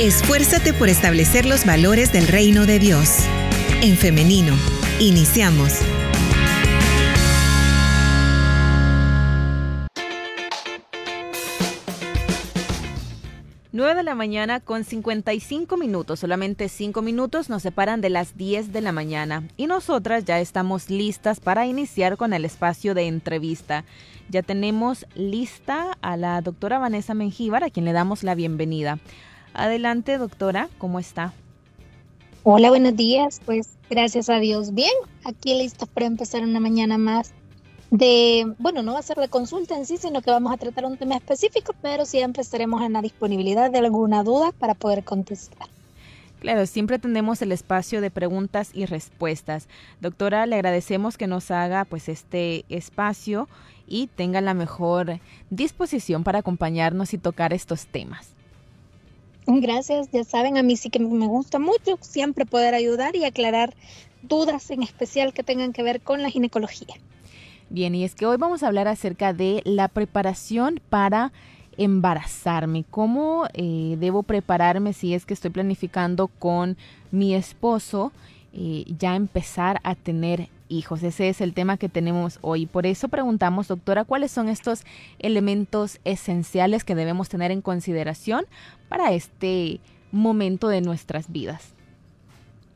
Esfuérzate por establecer los valores del reino de Dios. En femenino, iniciamos. 9 de la mañana con 55 minutos, solamente 5 minutos nos separan de las 10 de la mañana y nosotras ya estamos listas para iniciar con el espacio de entrevista. Ya tenemos lista a la doctora Vanessa Mengíbar, a quien le damos la bienvenida. Adelante, doctora, ¿cómo está? Hola, buenos días. Pues gracias a Dios, bien. Aquí listos para empezar una mañana más de, bueno, no va a ser de consulta en sí, sino que vamos a tratar un tema específico, pero siempre estaremos en la disponibilidad de alguna duda para poder contestar. Claro, siempre tenemos el espacio de preguntas y respuestas. Doctora, le agradecemos que nos haga pues este espacio y tenga la mejor disposición para acompañarnos y tocar estos temas. Gracias, ya saben, a mí sí que me gusta mucho siempre poder ayudar y aclarar dudas en especial que tengan que ver con la ginecología. Bien, y es que hoy vamos a hablar acerca de la preparación para embarazarme, cómo eh, debo prepararme si es que estoy planificando con mi esposo eh, ya empezar a tener hijos. Ese es el tema que tenemos hoy. Por eso preguntamos, doctora, cuáles son estos elementos esenciales que debemos tener en consideración para este momento de nuestras vidas.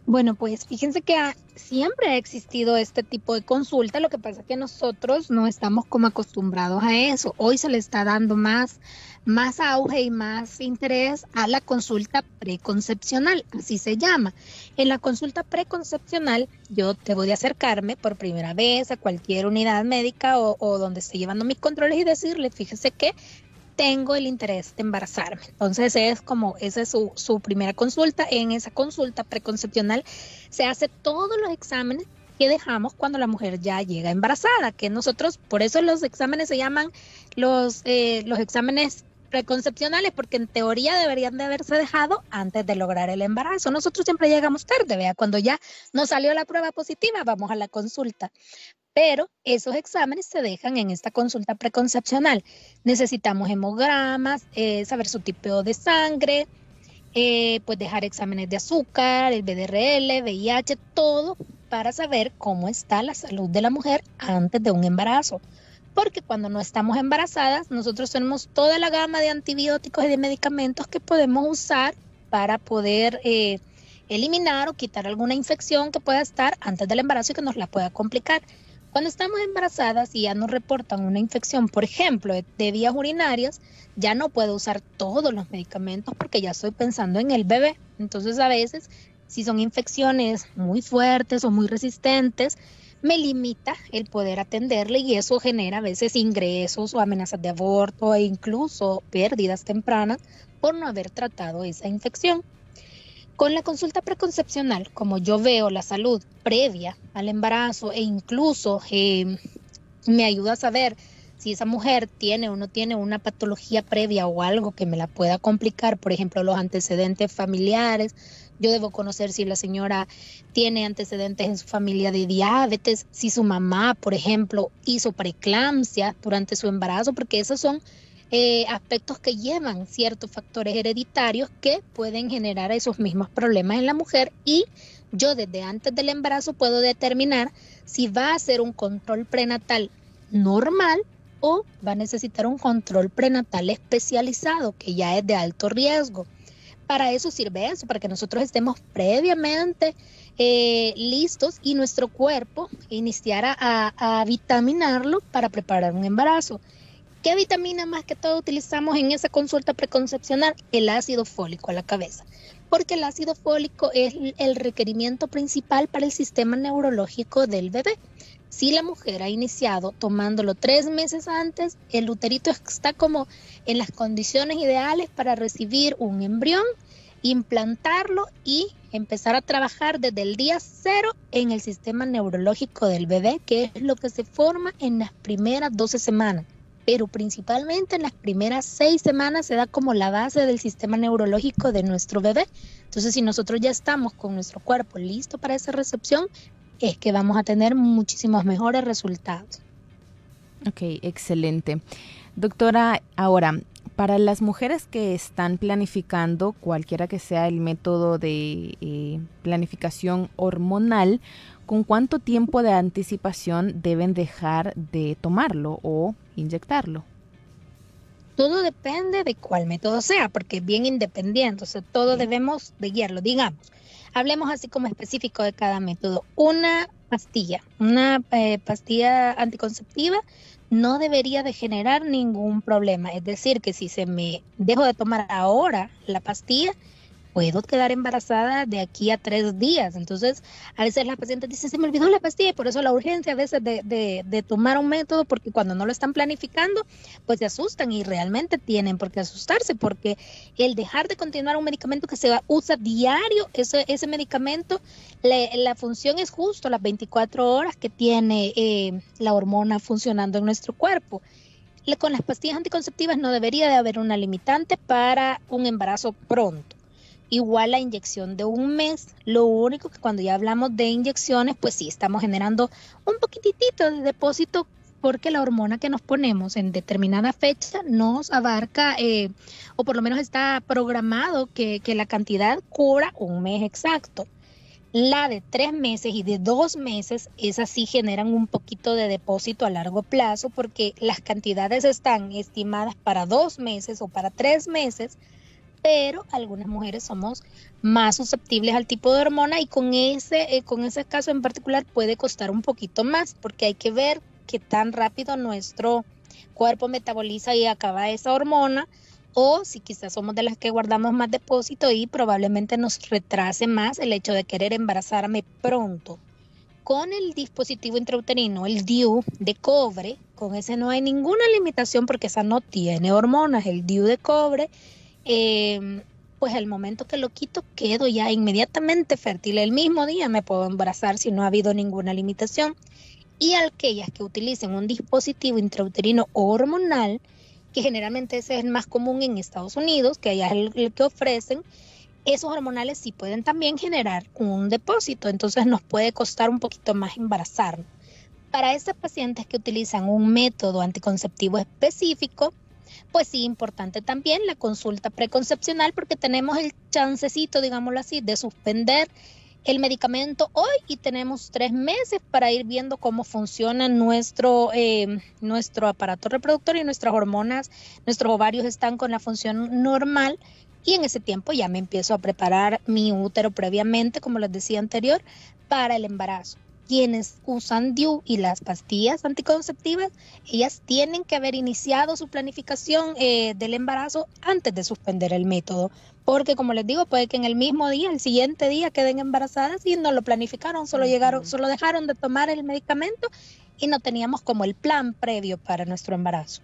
Bueno, pues fíjense que siempre ha existido este tipo de consulta, lo que pasa es que nosotros no estamos como acostumbrados a eso. Hoy se le está dando más, más auge y más interés a la consulta preconcepcional, así se llama. En la consulta preconcepcional yo debo de acercarme por primera vez a cualquier unidad médica o, donde esté llevando mis controles y decirle, fíjese que tengo el interés de embarazarme. Entonces es como, esa es su, su primera consulta. En esa consulta preconcepcional se hace todos los exámenes que dejamos cuando la mujer ya llega embarazada, que nosotros, por eso los exámenes se llaman los, eh, los exámenes preconcepcionales, porque en teoría deberían de haberse dejado antes de lograr el embarazo. Nosotros siempre llegamos tarde, vea, cuando ya nos salió la prueba positiva, vamos a la consulta pero esos exámenes se dejan en esta consulta preconcepcional. Necesitamos hemogramas, eh, saber su tipo de sangre, eh, pues dejar exámenes de azúcar, el BDRL, VIH, todo para saber cómo está la salud de la mujer antes de un embarazo. Porque cuando no estamos embarazadas, nosotros tenemos toda la gama de antibióticos y de medicamentos que podemos usar para poder eh, eliminar o quitar alguna infección que pueda estar antes del embarazo y que nos la pueda complicar. Cuando estamos embarazadas y ya nos reportan una infección, por ejemplo, de vías urinarias, ya no puedo usar todos los medicamentos porque ya estoy pensando en el bebé. Entonces a veces, si son infecciones muy fuertes o muy resistentes, me limita el poder atenderle y eso genera a veces ingresos o amenazas de aborto e incluso pérdidas tempranas por no haber tratado esa infección. Con la consulta preconcepcional, como yo veo la salud previa al embarazo e incluso eh, me ayuda a saber si esa mujer tiene o no tiene una patología previa o algo que me la pueda complicar, por ejemplo, los antecedentes familiares. Yo debo conocer si la señora tiene antecedentes en su familia de diabetes, si su mamá, por ejemplo, hizo preeclampsia durante su embarazo, porque esos son eh, aspectos que llevan ciertos factores hereditarios que pueden generar esos mismos problemas en la mujer y yo desde antes del embarazo puedo determinar si va a ser un control prenatal normal o va a necesitar un control prenatal especializado que ya es de alto riesgo. Para eso sirve eso, para que nosotros estemos previamente eh, listos y nuestro cuerpo iniciara a vitaminarlo para preparar un embarazo. ¿Qué vitamina más que todo utilizamos en esa consulta preconcepcional? El ácido fólico a la cabeza, porque el ácido fólico es el requerimiento principal para el sistema neurológico del bebé. Si la mujer ha iniciado tomándolo tres meses antes, el uterito está como en las condiciones ideales para recibir un embrión, implantarlo y empezar a trabajar desde el día cero en el sistema neurológico del bebé, que es lo que se forma en las primeras 12 semanas pero principalmente en las primeras seis semanas se da como la base del sistema neurológico de nuestro bebé. Entonces, si nosotros ya estamos con nuestro cuerpo listo para esa recepción, es que vamos a tener muchísimos mejores resultados. Ok, excelente. Doctora, ahora, para las mujeres que están planificando, cualquiera que sea el método de eh, planificación hormonal, ¿con cuánto tiempo de anticipación deben dejar de tomarlo o inyectarlo? Todo depende de cuál método sea, porque es bien independiente, o sea, todo debemos de guiarlo. Digamos, hablemos así como específico de cada método. Una pastilla, una eh, pastilla anticonceptiva no debería de generar ningún problema. Es decir, que si se me dejo de tomar ahora la pastilla, puedo quedar embarazada de aquí a tres días. Entonces, a veces las pacientes dicen, se me olvidó la pastilla y por eso la urgencia a veces de, tomar un método, porque cuando no lo están planificando, pues se asustan y realmente tienen por qué asustarse, porque el dejar de continuar un medicamento que se usa diario, ese, medicamento, la función es justo las 24 horas que tiene eh, la hormona funcionando en nuestro cuerpo con las pastillas anticonceptivas no debería de haber una limitante para un embarazo pronto igual la inyección de un mes. Lo único que cuando ya hablamos de inyecciones, pues sí, estamos generando un poquitito de depósito porque la hormona que nos ponemos en determinada fecha nos abarca, eh, o por lo menos está programado que, que la cantidad cubra un mes exacto. La de tres meses y de dos meses, esas sí generan un poquito de depósito a largo plazo porque las cantidades están estimadas para dos meses o para tres meses, pero algunas mujeres somos más susceptibles al tipo de hormona y con ese, eh, con ese caso en particular puede costar un poquito más porque hay que ver qué tan rápido nuestro cuerpo metaboliza y acaba esa hormona o si quizás somos de las que guardamos más depósito y probablemente nos retrase más el hecho de querer embarazarme pronto. Con el dispositivo intrauterino, el DIU de cobre, con ese no hay ninguna limitación porque esa no tiene hormonas, el DIU de cobre eh, pues el momento que lo quito quedo ya inmediatamente fértil. El mismo día me puedo embarazar si no ha habido ninguna limitación. Y aquellas que utilicen un dispositivo intrauterino hormonal, que generalmente ese es el más común en Estados Unidos, que allá es el, que ofrecen, esos hormonales sí pueden también generar un depósito, entonces nos puede costar un poquito más embarazarnos. Para esas pacientes que utilizan un método anticonceptivo específico, pues sí, importante también la consulta preconcepcional porque tenemos el chancecito, digámoslo así, de suspender el medicamento hoy y tenemos tres meses para ir viendo cómo funciona nuestro, eh, nuestro aparato reproductor y nuestras hormonas, nuestros ovarios están con la función normal. Y en ese tiempo ya me empiezo a preparar mi útero previamente, como les decía anterior, para el embarazo quienes usan DIU y las pastillas anticonceptivas, ellas tienen que haber iniciado su planificación eh, del embarazo antes de suspender el método, porque como les digo, puede que en el mismo día, el siguiente día queden embarazadas y no lo planificaron, solo llegaron, solo dejaron de tomar el medicamento y no teníamos como el plan previo para nuestro embarazo.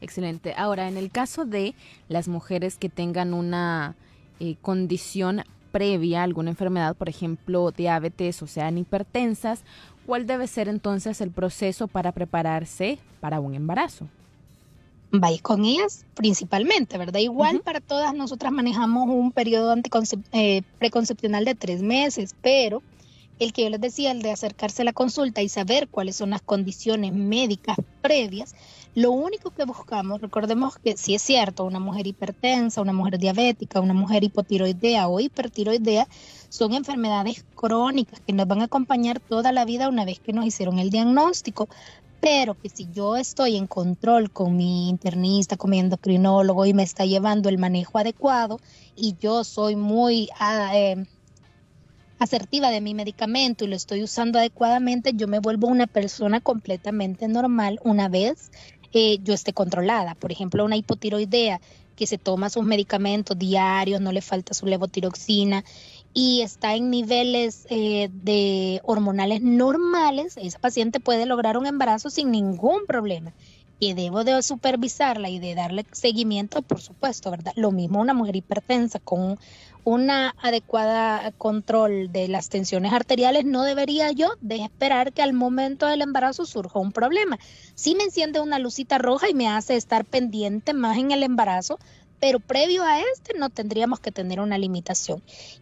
Excelente. Ahora, en el caso de las mujeres que tengan una eh, condición previa alguna enfermedad, por ejemplo, diabetes o sean hipertensas, ¿cuál debe ser entonces el proceso para prepararse para un embarazo? Vais con ellas principalmente, ¿verdad? Igual para todas nosotras manejamos un periodo eh, preconcepcional de tres meses, pero el que yo les decía, el de acercarse a la consulta y saber cuáles son las condiciones médicas previas, lo único que buscamos, recordemos que si es cierto, una mujer hipertensa, una mujer diabética, una mujer hipotiroidea o hipertiroidea, son enfermedades crónicas que nos van a acompañar toda la vida una vez que nos hicieron el diagnóstico. Pero que si yo estoy en control con mi internista, con mi endocrinólogo y me está llevando el manejo adecuado y yo soy muy ah, eh, asertiva de mi medicamento y lo estoy usando adecuadamente, yo me vuelvo una persona completamente normal una vez eh, yo esté controlada. Por ejemplo, una hipotiroidea que se toma sus medicamentos diarios, no le falta su levotiroxina y está en niveles eh, de hormonales normales, esa paciente puede lograr un embarazo sin ningún problema. Y debo de supervisarla y de darle seguimiento, por supuesto, ¿verdad? Lo mismo una mujer hipertensa con una adecuada control de las tensiones arteriales, no debería yo de esperar que al momento del embarazo surja un problema. Si me enciende una lucita roja y me hace estar pendiente más en el embarazo, pero previo a este no tendríamos que tener una limitación.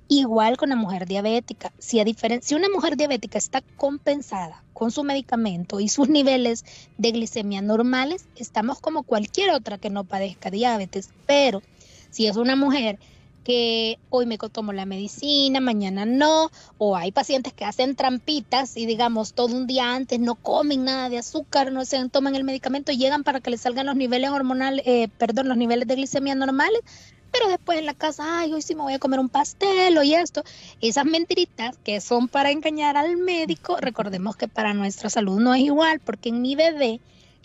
Igual con la mujer diabética, si diferencia, una mujer diabética está compensada con su medicamento y sus niveles de glicemia normales, estamos como cualquier otra que no padezca diabetes, pero si es una mujer que hoy me tomo la medicina, mañana no, o hay pacientes que hacen trampitas y digamos todo un día antes no comen nada de azúcar, no se toman el medicamento, llegan para que les salgan los niveles hormonales, eh, perdón, los niveles de glicemia normales, pero después en la casa, ay, hoy sí me voy a comer un pastel y esto, esas mentiritas que son para engañar al médico, recordemos que para nuestra salud no es igual, porque en mi bebé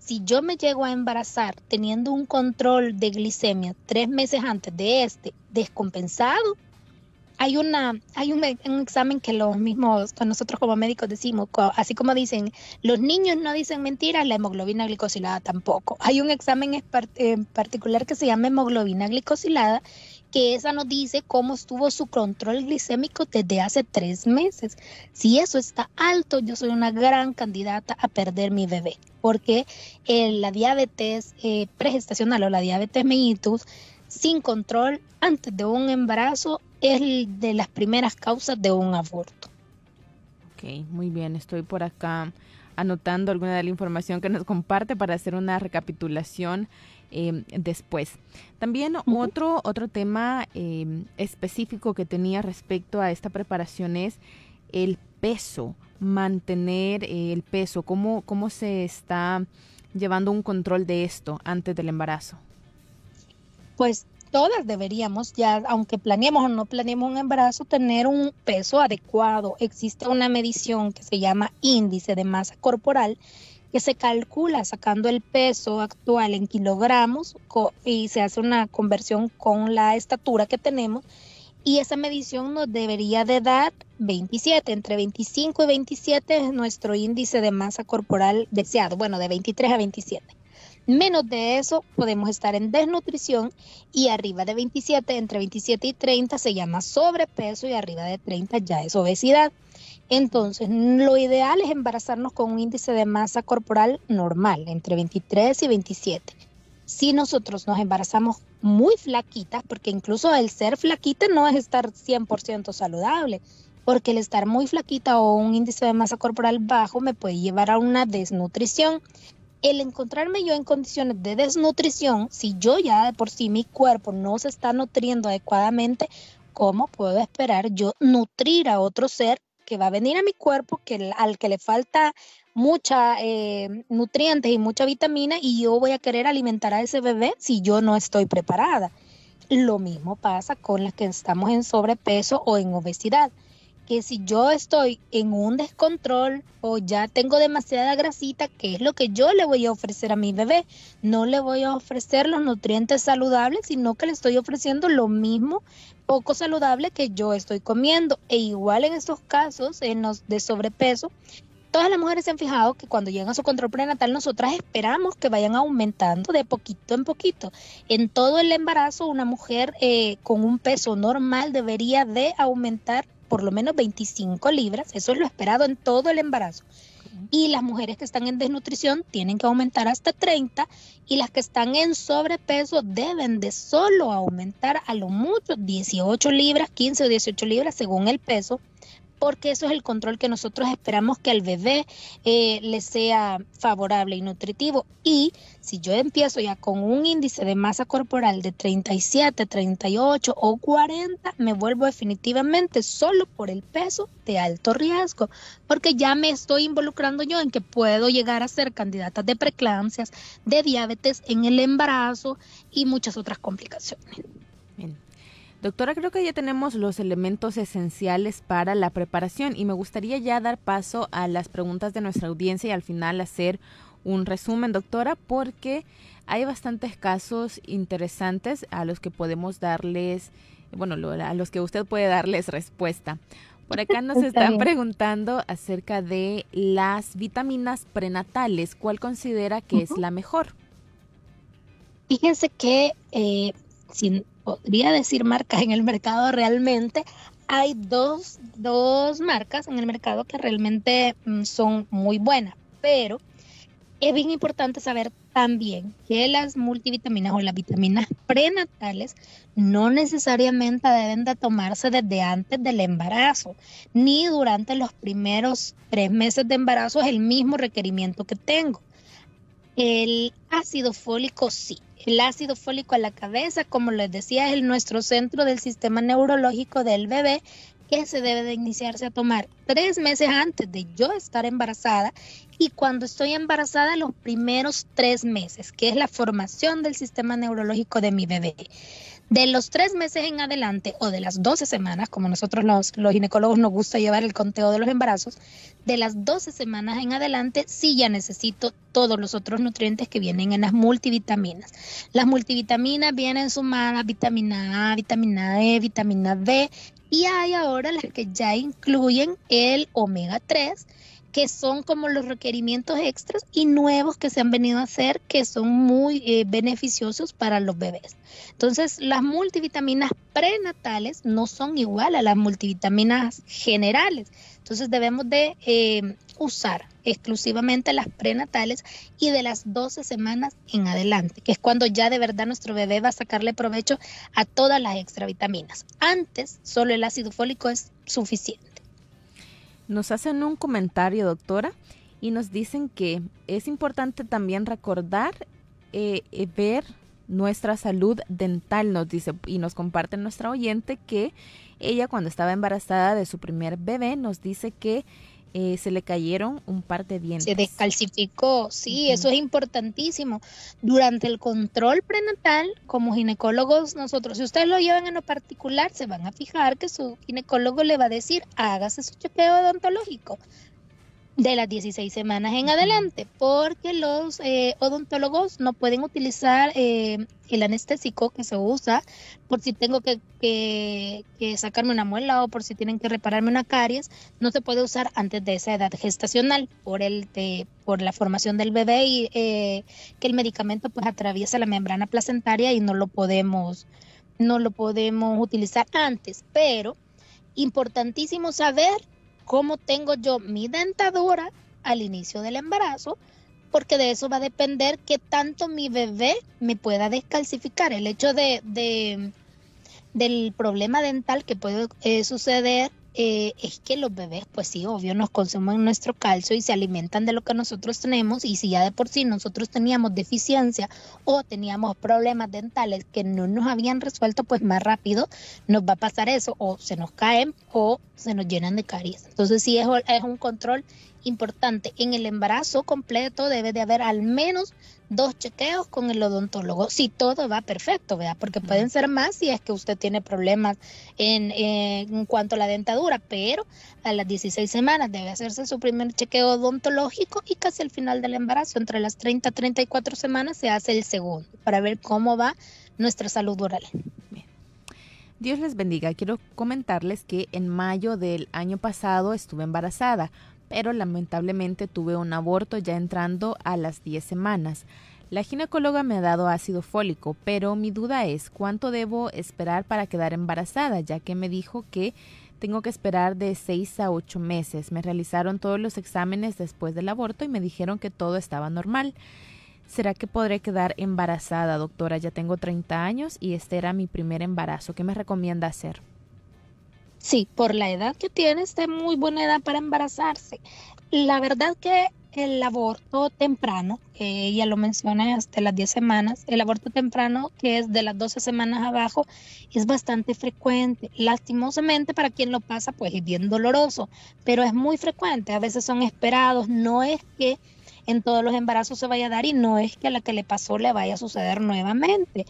si yo me llego a embarazar teniendo un control de glicemia tres meses antes de este descompensado, hay una hay un, examen que los mismos nosotros como médicos decimos así como dicen los niños no dicen mentiras la hemoglobina glicosilada tampoco. Hay un examen en particular que se llama hemoglobina glicosilada que esa nos dice cómo estuvo su control glicémico desde hace tres meses si eso está alto yo soy una gran candidata a perder mi bebé porque eh, la diabetes eh, pregestacional o la diabetes mellitus sin control antes de un embarazo es de las primeras causas de un aborto. Ok, muy bien, estoy por acá anotando alguna de la información que nos comparte para hacer una recapitulación eh, después. También otro, otro tema específico que tenía respecto a esta preparación es el peso mantener eh, el peso? ¿Cómo, ¿Cómo se está llevando un control de esto antes del embarazo? Pues todas deberíamos, ya aunque planeemos o no planeemos un embarazo, tener un peso adecuado. Existe una medición que se llama índice de masa corporal que se calcula sacando el peso actual en kilogramos y se hace una conversión con la estatura que tenemos y esa medición nos debería de dar 27, entre 25 y 27 es nuestro índice de masa corporal deseado, bueno, de 23 a 27. Menos de eso podemos estar en desnutrición y arriba de 27, entre 27 y 30 se llama sobrepeso y arriba de 30 ya es obesidad. Entonces, lo ideal es embarazarnos con un índice de masa corporal normal, entre 23 y 27 si nosotros nos embarazamos muy flaquitas, porque incluso el ser flaquita no es estar 100% saludable, porque el estar muy flaquita o un índice de masa corporal bajo me puede llevar a una desnutrición. El encontrarme yo en condiciones de desnutrición, si yo ya de por sí mi cuerpo no se está nutriendo adecuadamente, ¿cómo puedo esperar yo nutrir a otro ser que va a venir a mi cuerpo, que al que le falta mucha eh, nutrientes y mucha vitamina y yo voy a querer alimentar a ese bebé si yo no estoy preparada. Lo mismo pasa con las que estamos en sobrepeso o en obesidad, que si yo estoy en un descontrol o ya tengo demasiada grasita, ¿qué es lo que yo le voy a ofrecer a mi bebé? No le voy a ofrecer los nutrientes saludables, sino que le estoy ofreciendo lo mismo poco saludable que yo estoy comiendo. E igual en estos casos, en los de sobrepeso, Todas las mujeres se han fijado que cuando llegan a su control prenatal, nosotras esperamos que vayan aumentando de poquito en poquito. En todo el embarazo, una mujer eh, con un peso normal debería de aumentar por lo menos 25 libras. Eso es lo esperado en todo el embarazo. Y las mujeres que están en desnutrición tienen que aumentar hasta 30 y las que están en sobrepeso deben de solo aumentar a lo mucho 18 libras, 15 o 18 libras según el peso porque eso es el control que nosotros esperamos que al bebé eh, le sea favorable y nutritivo. Y si yo empiezo ya con un índice de masa corporal de 37, 38 o 40, me vuelvo definitivamente solo por el peso de alto riesgo, porque ya me estoy involucrando yo en que puedo llegar a ser candidata de preeclampsias, de diabetes en el embarazo y muchas otras complicaciones. Doctora, creo que ya tenemos los elementos esenciales para la preparación y me gustaría ya dar paso a las preguntas de nuestra audiencia y al final hacer un resumen, doctora, porque hay bastantes casos interesantes a los que podemos darles, bueno, a los que usted puede darles respuesta. Por acá nos están preguntando acerca de las vitaminas prenatales. ¿Cuál considera que es la mejor? Fíjense que eh, sin, podría decir marcas en el mercado realmente, hay dos, marcas en el mercado que realmente mm, son muy buenas, pero Es bien importante saber también que las multivitaminas o las vitaminas prenatales no necesariamente deben de tomarse desde antes del embarazo, ni durante los primeros tres meses de embarazo es el mismo requerimiento que tengo. El ácido fólico sí. El ácido fólico a la cabeza, como les decía, es nuestro centro del sistema neurológico del bebé que se debe de iniciarse a tomar tres meses antes de yo estar embarazada y cuando estoy embarazada los primeros tres meses, que es la formación del sistema neurológico de mi bebé. De los tres meses en adelante o de las 12 semanas, como nosotros los, ginecólogos nos gusta llevar el conteo de los embarazos, de las 12 semanas en adelante sí ya necesito todos los otros nutrientes que vienen en las multivitaminas. Las multivitaminas vienen sumadas vitamina A, vitamina E, vitamina B y hay ahora las que ya incluyen el omega 3 que son como los requerimientos extras y nuevos que se han venido a hacer que son muy eh, beneficiosos para los bebés. Entonces, las multivitaminas prenatales no son igual a las multivitaminas generales. Entonces, debemos de eh, usar exclusivamente las prenatales y de las 12 semanas en adelante, que es cuando ya de verdad nuestro bebé va a sacarle provecho a todas las extra vitaminas. Antes, solo el ácido fólico es suficiente. Nos hacen un comentario, doctora, y nos dicen que es importante también recordar eh, eh, ver nuestra salud dental, nos dice, y nos comparte nuestra oyente que ella cuando estaba embarazada de su primer bebé nos dice que eh, se le cayeron un par de dientes. Se descalcificó, sí, eso es importantísimo. Durante el control prenatal, como ginecólogos, nosotros, si ustedes lo llevan en lo particular, se van a fijar que su ginecólogo le va a decir, hágase su chequeo odontológico de las 16 semanas en adelante, porque los eh, odontólogos no pueden utilizar eh, el anestésico que se usa por si tengo que, sacarme una muela o por si tienen que repararme una caries, no se puede usar antes de esa edad gestacional por el por la formación del bebé y eh, que el medicamento pues atraviesa la membrana placentaria y no lo podemos no lo podemos utilizar antes, pero importantísimo saber cómo tengo yo mi dentadura al inicio del embarazo, porque de eso va a depender qué tanto mi bebé me pueda descalcificar. El hecho de, del problema dental que puede eh, suceder eh, es que los bebés, pues sí, obvio, nos consumen nuestro calcio y se alimentan de lo que nosotros tenemos y si ya de por sí nosotros teníamos deficiencia o teníamos problemas dentales que no nos habían resuelto, pues más rápido nos va a pasar eso o se nos caen o se nos llenan de caries. Entonces sí es, es un control importante. En el embarazo completo debe de haber al menos dos chequeos con el odontólogo, si todo va perfecto, ¿verdad? Porque pueden ser más si es que usted tiene problemas en, en cuanto a la dentadura, pero a las 16 semanas debe hacerse su primer chequeo odontológico y casi al final del embarazo, entre las 30 y 34 semanas, se hace el segundo para ver cómo va nuestra salud oral. Dios les bendiga. Quiero comentarles que en mayo del año pasado estuve embarazada pero lamentablemente tuve un aborto ya entrando a las 10 semanas. La ginecóloga me ha dado ácido fólico, pero mi duda es cuánto debo esperar para quedar embarazada, ya que me dijo que tengo que esperar de 6 a 8 meses. Me realizaron todos los exámenes después del aborto y me dijeron que todo estaba normal. ¿Será que podré quedar embarazada, doctora? Ya tengo 30 años y este era mi primer embarazo. ¿Qué me recomienda hacer? Sí, por la edad que tiene, es de muy buena edad para embarazarse. La verdad que el aborto temprano, que ella lo menciona hasta las 10 semanas, el aborto temprano, que es de las 12 semanas abajo, es bastante frecuente. Lastimosamente para quien lo pasa, pues es bien doloroso, pero es muy frecuente. A veces son esperados, no es que en todos los embarazos se vaya a dar y no es que a la que le pasó le vaya a suceder nuevamente,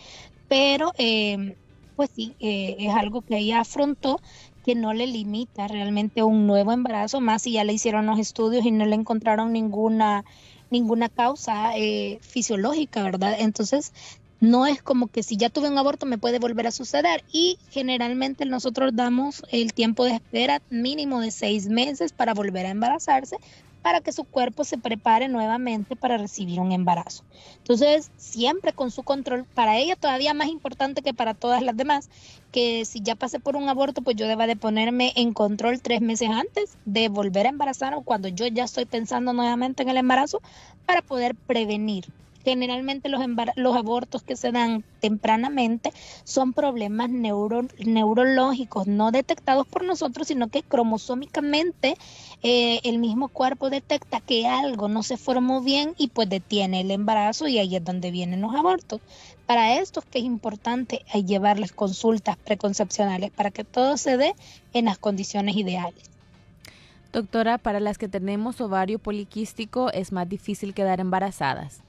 pero... Eh, pues sí, eh, es algo que ella afrontó que no le limita realmente un nuevo embarazo, más si ya le hicieron los estudios y no le encontraron ninguna, ninguna causa eh, fisiológica, ¿verdad? Entonces, no es como que si ya tuve un aborto me puede volver a suceder y generalmente nosotros damos el tiempo de espera mínimo de seis meses para volver a embarazarse, para que su cuerpo se prepare nuevamente para recibir un embarazo. Entonces, siempre con su control, para ella todavía más importante que para todas las demás, que si ya pasé por un aborto, pues yo deba de ponerme en control tres meses antes de volver a embarazar o cuando yo ya estoy pensando nuevamente en el embarazo para poder prevenir Generalmente los, los abortos que se dan tempranamente son problemas neurológicos no detectados por nosotros, sino que cromosómicamente eh, el mismo cuerpo detecta que algo no se formó bien y pues detiene el embarazo y ahí es donde vienen los abortos. Para esto es que es importante llevarles consultas preconcepcionales para que todo se dé en las condiciones ideales. Doctora, para las que tenemos ovario poliquístico es más difícil quedar embarazadas.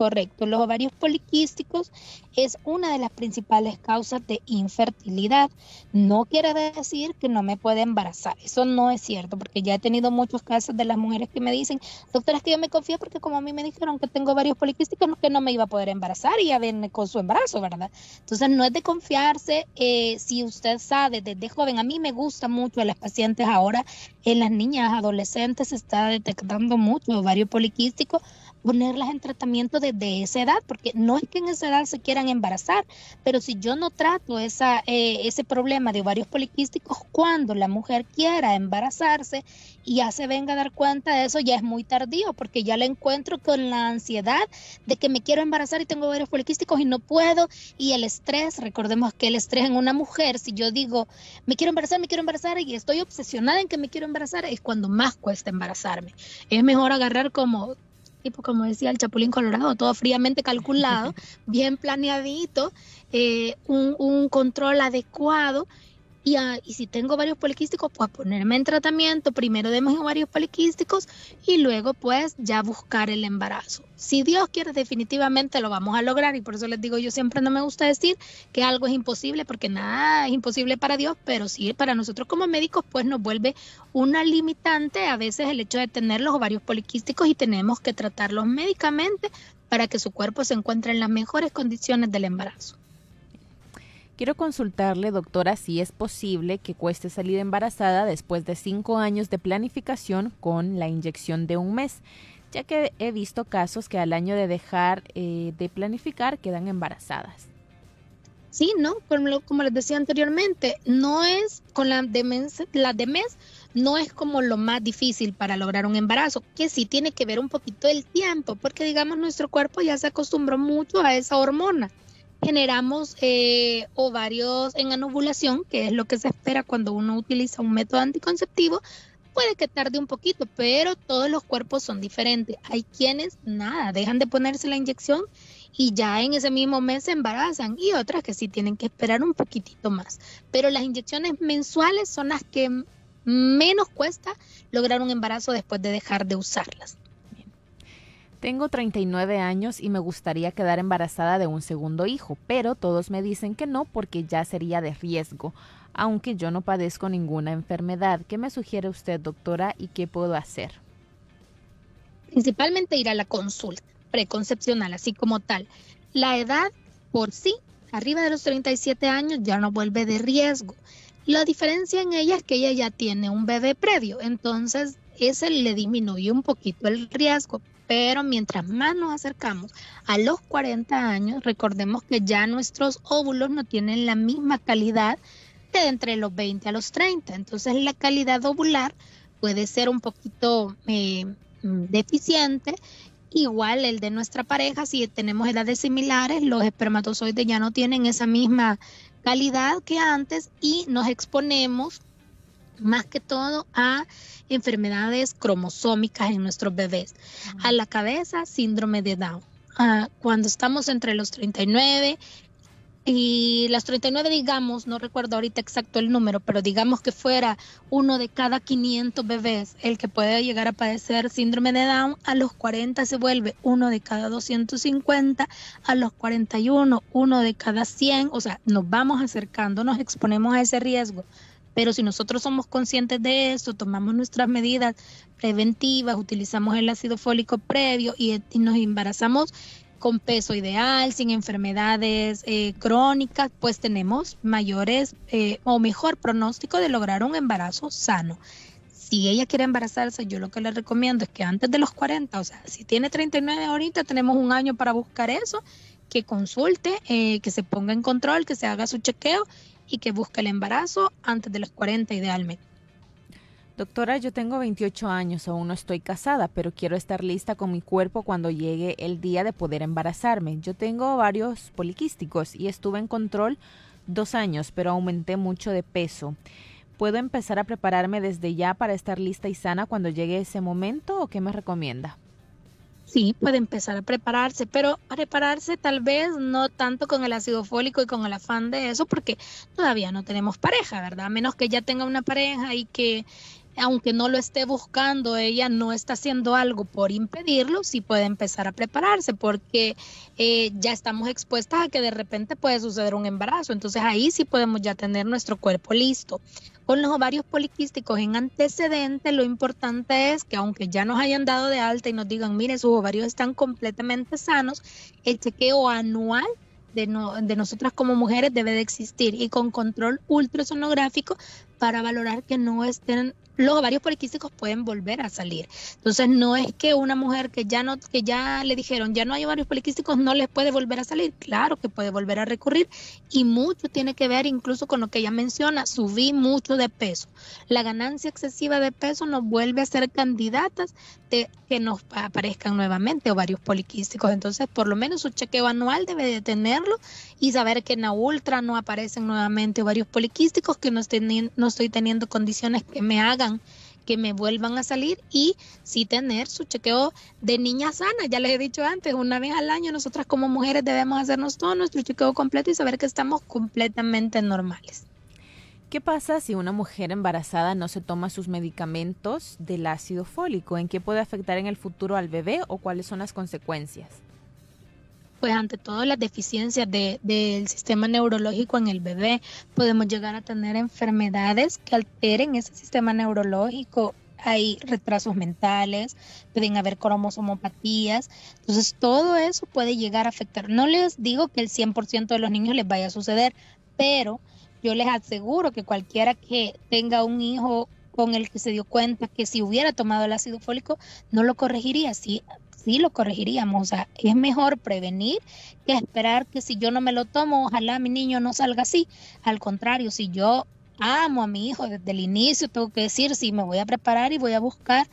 Correcto. Los ovarios poliquísticos es una de las principales causas de infertilidad. No quiere decir que no me pueda embarazar. Eso no es cierto, porque ya he tenido muchos casos de las mujeres que me dicen, doctora, es que yo me confío porque como a mí me dijeron que tengo ovarios poliquísticos, que no me iba a poder embarazar y a ver con su embarazo, ¿verdad? Entonces no es de confiarse. Eh, si usted sabe desde joven, a mí me gusta mucho en las pacientes ahora, en las niñas adolescentes se está detectando mucho ovario poliquístico ponerlas en tratamiento desde esa edad, porque no es que en esa edad se quieran embarazar, pero si yo no trato esa, eh, ese problema de ovarios poliquísticos cuando la mujer quiera embarazarse y ya se venga a dar cuenta de eso, ya es muy tardío, porque ya la encuentro con la ansiedad de que me quiero embarazar y tengo ovarios poliquísticos y no puedo, y el estrés, recordemos que el estrés en una mujer, si yo digo, me quiero embarazar, me quiero embarazar y estoy obsesionada en que me quiero embarazar, es cuando más cuesta embarazarme. Es mejor agarrar como tipo como decía el Chapulín Colorado, todo fríamente calculado, bien planeadito, eh, un, un control adecuado y, y, si tengo varios poliquísticos, pues ponerme en tratamiento, primero de mis ovarios poliquísticos y luego pues ya buscar el embarazo. Si Dios quiere, definitivamente lo vamos a lograr y por eso les digo, yo siempre no me gusta decir que algo es imposible porque nada es imposible para Dios, pero sí para nosotros como médicos pues nos vuelve una limitante a veces el hecho de tener los ovarios poliquísticos y tenemos que tratarlos médicamente para que su cuerpo se encuentre en las mejores condiciones del embarazo. Quiero consultarle, doctora, si es posible que cueste salir embarazada después de cinco años de planificación con la inyección de un mes, ya que he visto casos que al año de dejar eh, de planificar quedan embarazadas. Sí, ¿no? Como, como, les decía anteriormente, no es con la de, la de mes, no es como lo más difícil para lograr un embarazo, que sí tiene que ver un poquito el tiempo, porque digamos nuestro cuerpo ya se acostumbró mucho a esa hormona generamos eh, ovarios en anovulación, que es lo que se espera cuando uno utiliza un método anticonceptivo. Puede que tarde un poquito, pero todos los cuerpos son diferentes. Hay quienes, nada, dejan de ponerse la inyección y ya en ese mismo mes se embarazan y otras que sí tienen que esperar un poquitito más. Pero las inyecciones mensuales son las que menos cuesta lograr un embarazo después de dejar de usarlas. Tengo 39 años y me gustaría quedar embarazada de un segundo hijo, pero todos me dicen que no porque ya sería de riesgo, aunque yo no padezco ninguna enfermedad. ¿Qué me sugiere usted, doctora, y qué puedo hacer? Principalmente ir a la consulta preconcepcional, así como tal. La edad por sí, arriba de los 37 años, ya no vuelve de riesgo. La diferencia en ella es que ella ya tiene un bebé previo, entonces ese le disminuye un poquito el riesgo, pero mientras más nos acercamos a los 40 años, recordemos que ya nuestros óvulos no tienen la misma calidad de entre los 20 a los 30. Entonces la calidad ovular puede ser un poquito eh, deficiente. Igual el de nuestra pareja, si tenemos edades similares, los espermatozoides ya no tienen esa misma calidad que antes y nos exponemos más que todo a enfermedades cromosómicas en nuestros bebés. A la cabeza, síndrome de Down. Ah, cuando estamos entre los 39 y las 39, digamos, no recuerdo ahorita exacto el número, pero digamos que fuera uno de cada 500 bebés el que puede llegar a padecer síndrome de Down, a los 40 se vuelve uno de cada 250, a los 41 uno de cada 100, o sea, nos vamos acercando, nos exponemos a ese riesgo pero si nosotros somos conscientes de eso, tomamos nuestras medidas preventivas, utilizamos el ácido fólico previo y, nos embarazamos con peso ideal, sin enfermedades eh, crónicas, pues tenemos mayores eh, o mejor pronóstico de lograr un embarazo sano. si ella quiere embarazarse, yo lo que le recomiendo es que antes de los 40, o sea, si tiene 39 ahorita, tenemos un año para buscar eso, que consulte, eh, que se ponga en control, que se haga su chequeo y que busque el embarazo antes de los 40 idealmente. Doctora, yo tengo 28 años, aún no estoy casada, pero quiero estar lista con mi cuerpo cuando llegue el día de poder embarazarme. Yo tengo varios poliquísticos y estuve en control dos años, pero aumenté mucho de peso. ¿Puedo empezar a prepararme desde ya para estar lista y sana cuando llegue ese momento o qué me recomienda? Sí, puede empezar a prepararse, pero prepararse tal vez no tanto con el ácido fólico y con el afán de eso, porque todavía no tenemos pareja, ¿verdad? A menos que ya tenga una pareja y que aunque no lo esté buscando, ella no está haciendo algo por impedirlo, sí puede empezar a prepararse porque eh, ya estamos expuestas a que de repente puede suceder un embarazo. Entonces ahí sí podemos ya tener nuestro cuerpo listo. Con los ovarios poliquísticos en antecedente, lo importante es que aunque ya nos hayan dado de alta y nos digan, mire, sus ovarios están completamente sanos, el chequeo anual de, de nosotras como mujeres debe de existir y con control ultrasonográfico para valorar que no estén los ovarios poliquísticos pueden volver a salir. Entonces no es que una mujer que ya no que ya le dijeron ya no hay ovarios poliquísticos no les puede volver a salir, claro que puede volver a recurrir y mucho tiene que ver incluso con lo que ella menciona, subí mucho de peso. La ganancia excesiva de peso nos vuelve a ser candidatas de que nos aparezcan nuevamente ovarios poliquísticos. Entonces, por lo menos su chequeo anual debe de tenerlo y saber que en la ultra no aparecen nuevamente ovarios poliquísticos, que no, no estoy teniendo condiciones que me hagan que me vuelvan a salir y sí tener su chequeo de niña sana. Ya les he dicho antes, una vez al año nosotras como mujeres debemos hacernos todo nuestro chequeo completo y saber que estamos completamente normales. ¿Qué pasa si una mujer embarazada no se toma sus medicamentos del ácido fólico? ¿En qué puede afectar en el futuro al bebé o cuáles son las consecuencias? Pues ante todo las deficiencias del sistema neurológico en el bebé, podemos llegar a tener enfermedades que alteren ese sistema neurológico. Hay retrasos mentales, pueden haber cromosomopatías. Entonces, todo eso puede llegar a afectar. No les digo que el 100% de los niños les vaya a suceder, pero yo les aseguro que cualquiera que tenga un hijo con el que se dio cuenta que si hubiera tomado el ácido fólico no lo corregiría. Si sí lo corregiríamos. O sea, es mejor prevenir que esperar que si yo no me lo tomo, ojalá mi niño no salga así. Al contrario, si yo amo a mi hijo desde el inicio, tengo que decir, si me voy a preparar y voy a buscar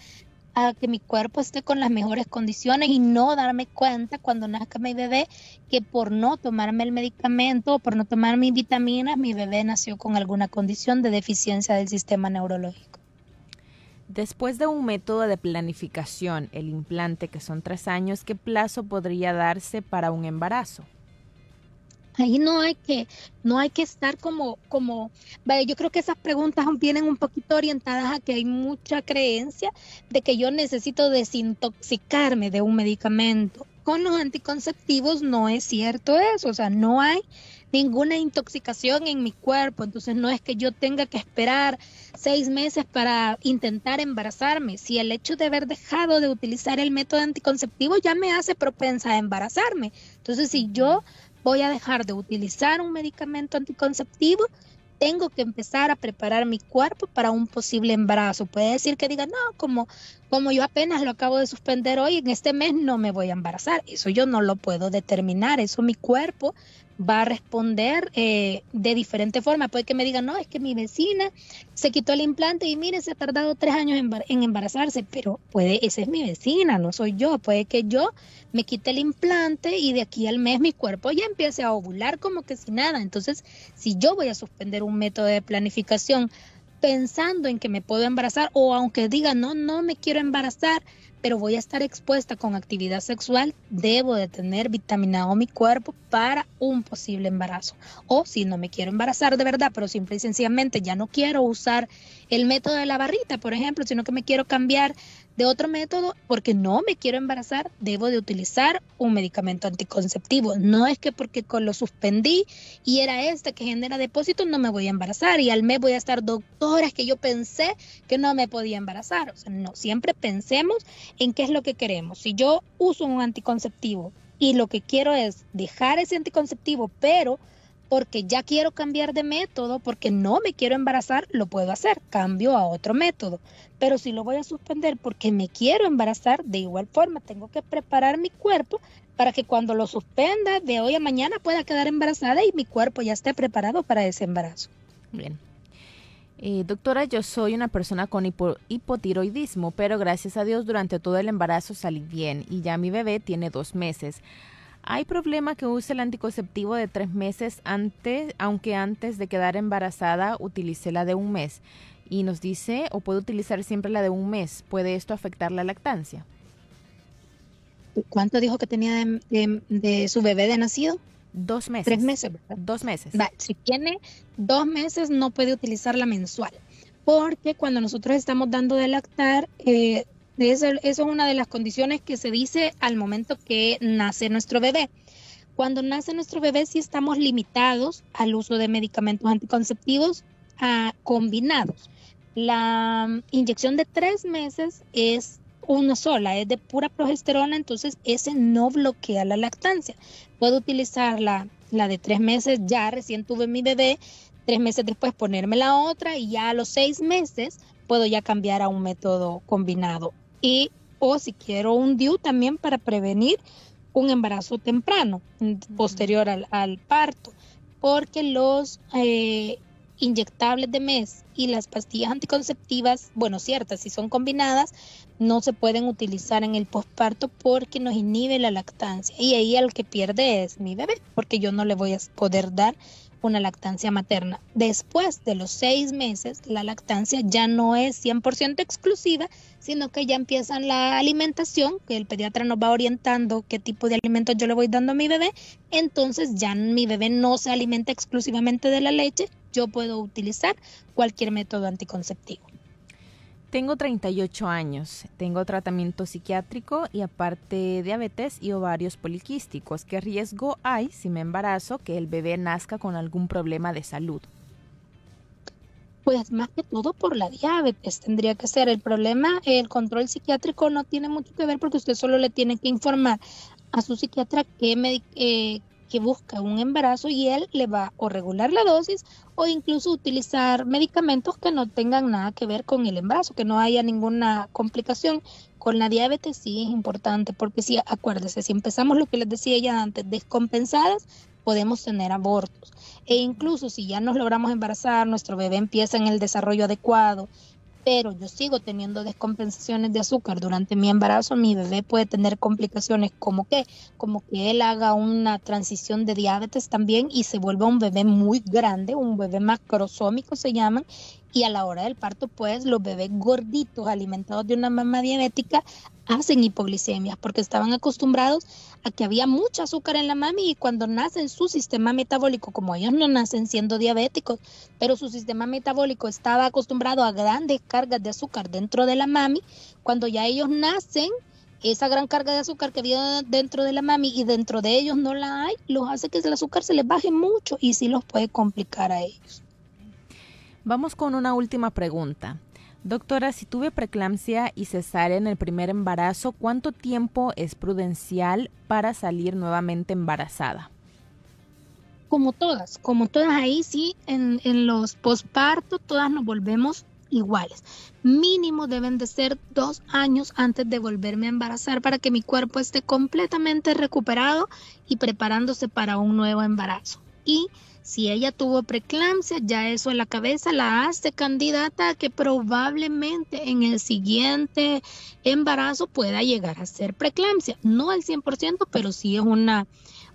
a que mi cuerpo esté con las mejores condiciones y no darme cuenta cuando nazca mi bebé que por no tomarme el medicamento o por no tomar mis vitaminas, mi bebé nació con alguna condición de deficiencia del sistema neurológico. Después de un método de planificación, el implante, que son tres años, ¿qué plazo podría darse para un embarazo? Ahí no hay que, no hay que estar como, como, yo creo que esas preguntas vienen un poquito orientadas a que hay mucha creencia de que yo necesito desintoxicarme de un medicamento. Con los anticonceptivos no es cierto eso, o sea, no hay ninguna intoxicación en mi cuerpo, entonces no es que yo tenga que esperar seis meses para intentar embarazarme. Si el hecho de haber dejado de utilizar el método anticonceptivo ya me hace propensa a embarazarme, entonces si yo voy a dejar de utilizar un medicamento anticonceptivo, tengo que empezar a preparar mi cuerpo para un posible embarazo. Puede decir que diga, no, como, como yo apenas lo acabo de suspender hoy, en este mes no me voy a embarazar. Eso yo no lo puedo determinar, eso mi cuerpo va a responder eh, de diferente forma. Puede que me digan, no, es que mi vecina se quitó el implante y mire, se ha tardado tres años en, embarazarse, pero puede, esa es mi vecina, no soy yo. Puede que yo me quite el implante y de aquí al mes mi cuerpo ya empiece a ovular como que sin nada. Entonces, si yo voy a suspender un método de planificación pensando en que me puedo embarazar o aunque diga, no, no me quiero embarazar, pero voy a estar expuesta con actividad sexual, debo de tener vitaminado mi cuerpo para un posible embarazo. O si no me quiero embarazar de verdad, pero simple y sencillamente ya no quiero usar el método de la barrita, por ejemplo, sino que me quiero cambiar de otro método porque no me quiero embarazar, debo de utilizar un medicamento anticonceptivo. No es que porque lo suspendí y era este que genera depósito, no me voy a embarazar y al mes voy a estar doctoras que yo pensé que no me podía embarazar. O sea, no, siempre pensemos en qué es lo que queremos. Si yo uso un anticonceptivo y lo que quiero es dejar ese anticonceptivo, pero porque ya quiero cambiar de método, porque no me quiero embarazar, lo puedo hacer, cambio a otro método. Pero si lo voy a suspender porque me quiero embarazar, de igual forma tengo que preparar mi cuerpo para que cuando lo suspenda de hoy a mañana pueda quedar embarazada y mi cuerpo ya esté preparado para ese embarazo. Bien. Eh, doctora, yo soy una persona con hipotiroidismo, pero gracias a Dios durante todo el embarazo salí bien y ya mi bebé tiene dos meses. ¿Hay problema que use el anticonceptivo de tres meses antes, aunque antes de quedar embarazada utilicé la de un mes? Y nos dice, o puede utilizar siempre la de un mes. ¿Puede esto afectar la lactancia? ¿Cuánto dijo que tenía de, su bebé de nacido? Dos meses. Tres meses, ¿verdad? Dos meses. si tiene dos meses, no puede utilizar la mensual. Porque cuando nosotros estamos dando de lactar, eh, eso, es una de las condiciones que se dice al momento que nace nuestro bebé. Cuando nace nuestro bebé, sí estamos limitados al uso de medicamentos anticonceptivos ah, combinados. La mm, inyección de tres meses es una sola, es de pura progesterona, entonces ese no bloquea la lactancia. Puedo utilizar la, la de tres meses, ya recién tuve mi bebé, tres meses después ponerme la otra y ya a los seis meses puedo ya cambiar a un método combinado y o si quiero un DIU también para prevenir un embarazo temprano, posterior al, parto, porque los eh, inyectables de mes y las pastillas anticonceptivas, bueno, ciertas, si son combinadas, no se pueden utilizar en el posparto porque nos inhibe la lactancia. Y ahí el que pierde es mi bebé, porque yo no le voy a poder dar una lactancia materna. Después de los seis meses, la lactancia ya no es 100% exclusiva, sino que ya empiezan la alimentación, que el pediatra nos va orientando qué tipo de alimentos yo le voy dando a mi bebé. Entonces ya mi bebé no se alimenta exclusivamente de la leche, yo puedo utilizar cualquier método anticonceptivo. Tengo 38 años, tengo tratamiento psiquiátrico y aparte diabetes y ovarios poliquísticos. ¿Qué riesgo hay si me embarazo que el bebé nazca con algún problema de salud? Pues más que todo por la diabetes tendría que ser el problema. El control psiquiátrico no tiene mucho que ver porque usted solo le tiene que informar a su psiquiatra qué, eh, que busca un embarazo y él le va o regular la dosis o incluso utilizar medicamentos que no tengan nada que ver con el embarazo, que no haya ninguna complicación. Con la diabetes sí es importante porque si acuérdese, si empezamos lo que les decía ya antes, descompensadas, podemos tener abortos. E incluso si ya nos logramos embarazar, nuestro bebé empieza en el desarrollo adecuado pero yo sigo teniendo descompensaciones de azúcar durante mi embarazo, mi bebé puede tener complicaciones como que, como que él haga una transición de diabetes también y se vuelva un bebé muy grande, un bebé macrosómico se llaman, y a la hora del parto, pues los bebés gorditos alimentados de una mamá diabética hacen hipoglicemias porque estaban acostumbrados a que había mucho azúcar en la mami y cuando nacen su sistema metabólico, como ellos no nacen siendo diabéticos, pero su sistema metabólico estaba acostumbrado a grandes cargas de azúcar dentro de la mami, cuando ya ellos nacen, esa gran carga de azúcar que había dentro de la mami y dentro de ellos no la hay, los hace que el azúcar se les baje mucho y sí los puede complicar a ellos. Vamos con una última pregunta. Doctora, si tuve preeclampsia y cesárea en el primer embarazo, ¿cuánto tiempo es prudencial para salir nuevamente embarazada? Como todas, como todas ahí sí, en, los pospartos todas nos volvemos iguales. Mínimo deben de ser dos años antes de volverme a embarazar para que mi cuerpo esté completamente recuperado y preparándose para un nuevo embarazo. Y si ella tuvo preeclampsia, ya eso en la cabeza la hace candidata a que probablemente en el siguiente embarazo pueda llegar a ser preeclampsia. No al 100%, pero sí es una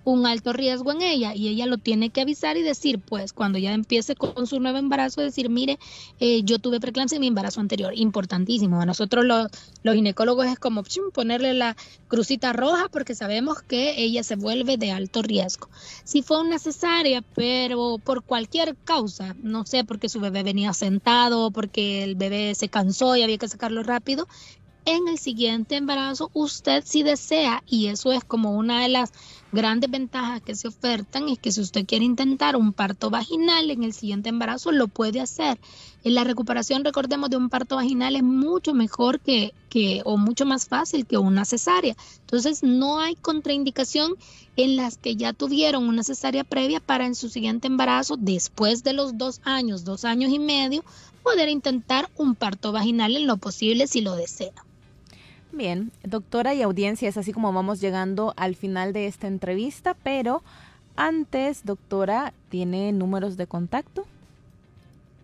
un alto riesgo en ella y ella lo tiene que avisar y decir, pues cuando ya empiece con su nuevo embarazo, decir, mire, eh, yo tuve preeclampsia en mi embarazo anterior, importantísimo. A nosotros los, los ginecólogos es como ponerle la crucita roja porque sabemos que ella se vuelve de alto riesgo. Si fue una cesárea, pero por cualquier causa, no sé, porque su bebé venía sentado, porque el bebé se cansó y había que sacarlo rápido, en el siguiente embarazo usted si desea, y eso es como una de las grandes ventajas que se ofertan es que si usted quiere intentar un parto vaginal en el siguiente embarazo, lo puede hacer. En la recuperación, recordemos, de un parto vaginal es mucho mejor que, que o mucho más fácil que una cesárea. Entonces, no hay contraindicación en las que ya tuvieron una cesárea previa para en su siguiente embarazo, después de los dos años, dos años y medio, poder intentar un parto vaginal en lo posible si lo desea. Bien, doctora y audiencia, es así como vamos llegando al final de esta entrevista, pero antes, doctora, ¿tiene números de contacto?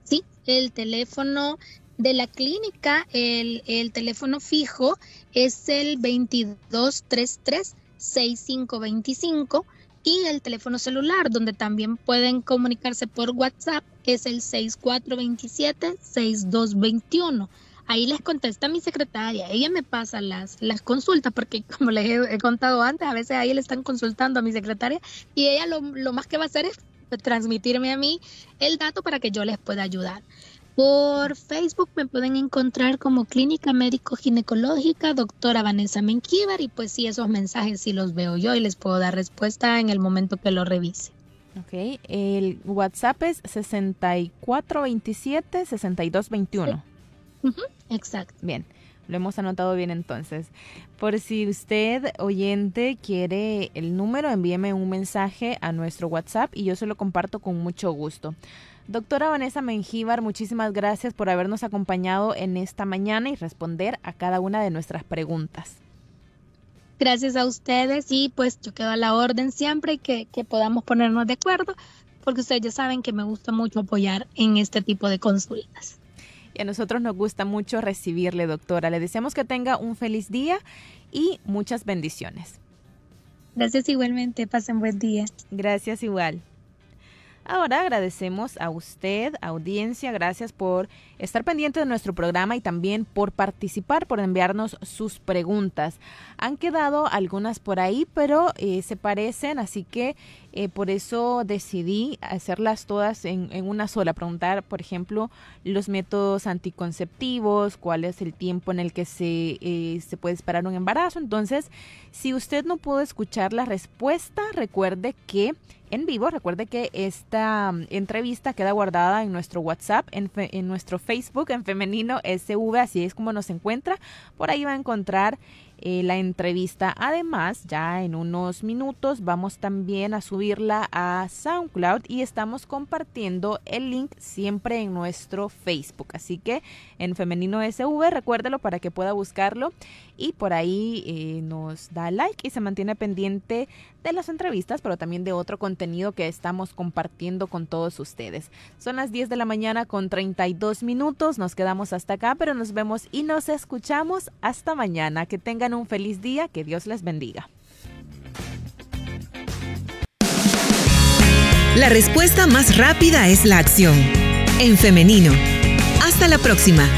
Sí, el teléfono de la clínica, el, el teléfono fijo es el 2233-6525 y el teléfono celular, donde también pueden comunicarse por WhatsApp, es el 6427-6221 ahí les contesta mi secretaria, ella me pasa las, las consultas, porque como les he, contado antes, a veces ahí le están consultando a mi secretaria y ella lo, lo más que va a hacer es transmitirme a mí el dato para que yo les pueda ayudar. Por Facebook me pueden encontrar como Clínica Médico Ginecológica, doctora Vanessa Menquíbar, y pues sí, esos mensajes sí los veo yo y les puedo dar respuesta en el momento que lo revise. Ok, el WhatsApp es 6427-6221. Exacto. Bien, lo hemos anotado bien entonces. Por si usted, oyente, quiere el número, envíeme un mensaje a nuestro WhatsApp y yo se lo comparto con mucho gusto. Doctora Vanessa Mengíbar, muchísimas gracias por habernos acompañado en esta mañana y responder a cada una de nuestras preguntas. Gracias a ustedes y pues yo quedo a la orden siempre que, que podamos ponernos de acuerdo porque ustedes ya saben que me gusta mucho apoyar en este tipo de consultas a nosotros nos gusta mucho recibirle, doctora. Le deseamos que tenga un feliz día y muchas bendiciones. Gracias igualmente, pasen buen día. Gracias igual. Ahora agradecemos a usted, audiencia, gracias por estar pendiente de nuestro programa y también por participar, por enviarnos sus preguntas. Han quedado algunas por ahí, pero eh, se parecen, así que eh, por eso decidí hacerlas todas en, una sola. Preguntar, por ejemplo, los métodos anticonceptivos, cuál es el tiempo en el que se, eh, se puede esperar un embarazo. Entonces, si usted no pudo escuchar la respuesta, recuerde que en vivo. Recuerde que esta mm, entrevista queda guardada en nuestro WhatsApp, en, en, nuestro Facebook, en femenino SV, así es como nos encuentra. Por ahí va a encontrar eh, la entrevista. Además, ya en unos minutos vamos también a subirla a SoundCloud y estamos compartiendo el link siempre en nuestro Facebook. Así que en Femenino SV, recuérdelo para que pueda buscarlo y por ahí eh, nos da like y se mantiene pendiente de las entrevistas, pero también de otro contenido que estamos compartiendo con todos ustedes. Son las 10 de la mañana con 32 minutos, nos quedamos hasta acá, pero nos vemos y nos escuchamos hasta mañana. Que un feliz día, que Dios les bendiga. La respuesta más rápida es la acción. En femenino. Hasta la próxima.